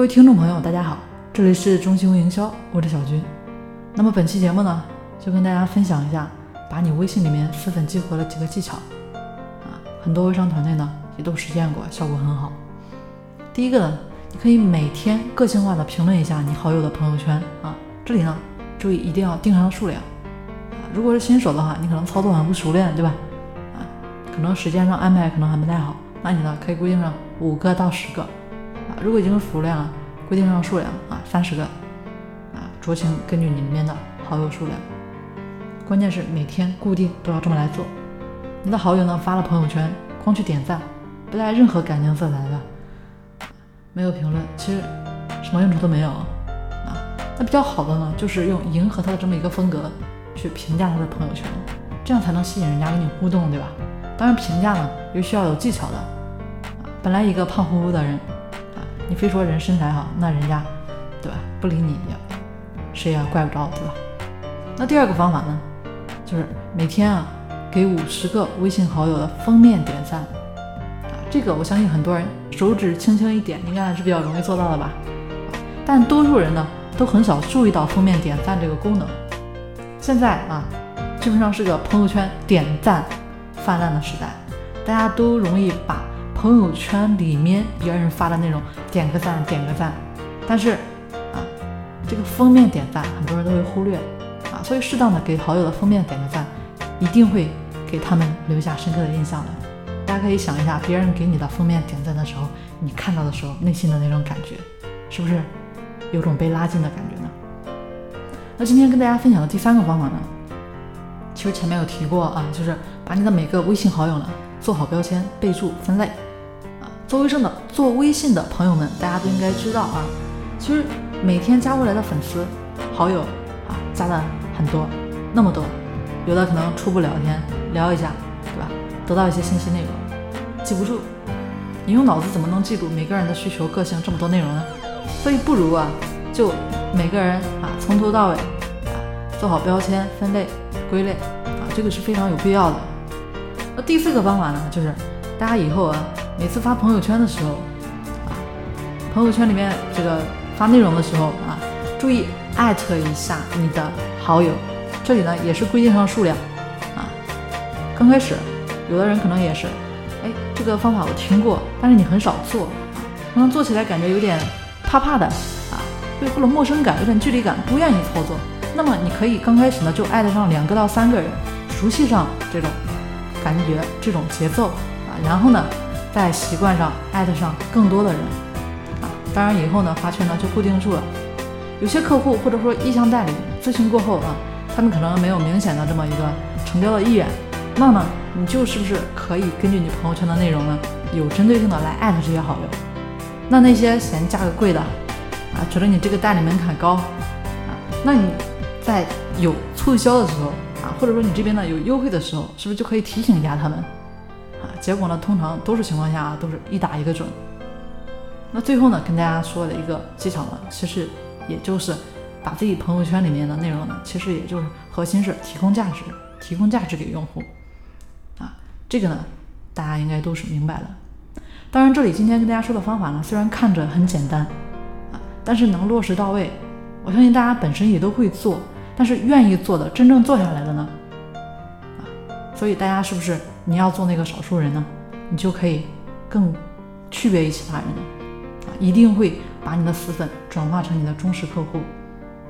各位听众朋友，大家好，这里是中兴营销，我是小军。那么本期节目呢，就跟大家分享一下，把你微信里面私粉激活的几个技巧啊，很多微商团队呢也都实践过，效果很好。第一个呢，你可以每天个性化的评论一下你好友的朋友圈啊，这里呢注意一定要定上数量啊，如果是新手的话，你可能操作还不熟练，对吧？啊，可能时间上安排可能还不太好，那你呢可以规定上五个到十个。如果已经熟练了，规定上数量啊，三十个啊，酌情根据你里面的好友数量。关键是每天固定都要这么来做。你的好友呢发了朋友圈，光去点赞，不带任何感情色彩的，没有评论，其实什么用处都没有啊。那比较好的呢，就是用迎合他的这么一个风格去评价他的朋友圈，这样才能吸引人家跟你互动，对吧？当然评价呢也需要有技巧的。本来一个胖乎乎的人。你非说人身材好，那人家，对吧？不理你也，谁也怪不着，对吧？那第二个方法呢，就是每天啊，给五十个微信好友的封面点赞啊。这个我相信很多人手指轻轻一点，应该还是比较容易做到的吧？但多数人呢，都很少注意到封面点赞这个功能。现在啊，基本上是个朋友圈点赞泛滥的时代，大家都容易把。朋友圈里面别人发的内容点个赞，点个赞，但是啊，这个封面点赞很多人都会忽略啊，所以适当的给好友的封面点个赞，一定会给他们留下深刻的印象的。大家可以想一下，别人给你的封面点赞的时候，你看到的时候内心的那种感觉，是不是有种被拉近的感觉呢？那今天跟大家分享的第三个方法呢，其实前面有提过啊，就是把你的每个微信好友呢做好标签、备注、分类。做微信的做微信的朋友们，大家都应该知道啊。其实每天加过来的粉丝好友啊，加的很多，那么多，有的可能初步聊天聊一下，对吧？得到一些信息内容，记不住。你用脑子怎么能记住每个人的需求、个性这么多内容呢？所以不如啊，就每个人啊，从头到尾啊，做好标签、分类、归类啊，这个是非常有必要的。那第四个方法呢，就是大家以后啊。每次发朋友圈的时候，啊，朋友圈里面这个发内容的时候啊，注意艾特一下你的好友。这里呢也是规定上数量，啊，刚开始有的人可能也是，哎，这个方法我听过，但是你很少做，可能做起来感觉有点怕怕的，啊，或者陌生感，有点距离感，不愿意操作。那么你可以刚开始呢就艾特上两个到三个人，熟悉上这种感觉、这种节奏啊，然后呢。在习惯上艾特上更多的人啊，当然以后呢发圈呢就固定住了。有些客户或者说意向代理咨询过后啊，他们可能没有明显的这么一个成交的意愿，那么你就是不是可以根据你朋友圈的内容呢，有针对性的来艾特这些好友？那那些嫌价格贵的啊，觉得你这个代理门槛高啊，那你在有促销的时候啊，或者说你这边呢有优惠的时候，是不是就可以提醒一下他们？啊结果呢，通常多数情况下啊都是一打一个准。那最后呢，跟大家说的一个技巧呢，其实也就是把自己朋友圈里面的内容呢，其实也就是核心是提供价值，提供价值给用户。啊，这个呢，大家应该都是明白的。当然，这里今天跟大家说的方法呢，虽然看着很简单啊，但是能落实到位，我相信大家本身也都会做。但是愿意做的，真正做下来的呢？啊，所以大家是不是？你要做那个少数人呢，你就可以更区别于其他人的啊，一定会把你的死粉转化成你的忠实客户。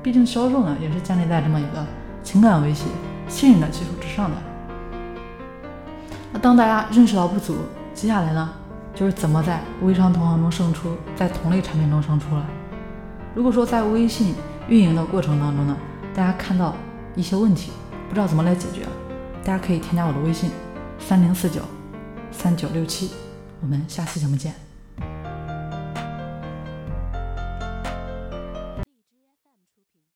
毕竟销售呢，也是建立在这么一个情感维系、信任的基础之上的。那当大家认识到不足，接下来呢，就是怎么在微商同行中胜出，在同类产品中胜出了。如果说在微信运营的过程当中呢，大家看到一些问题，不知道怎么来解决，大家可以添加我的微信。三零四九三九六七，我们下期节目见。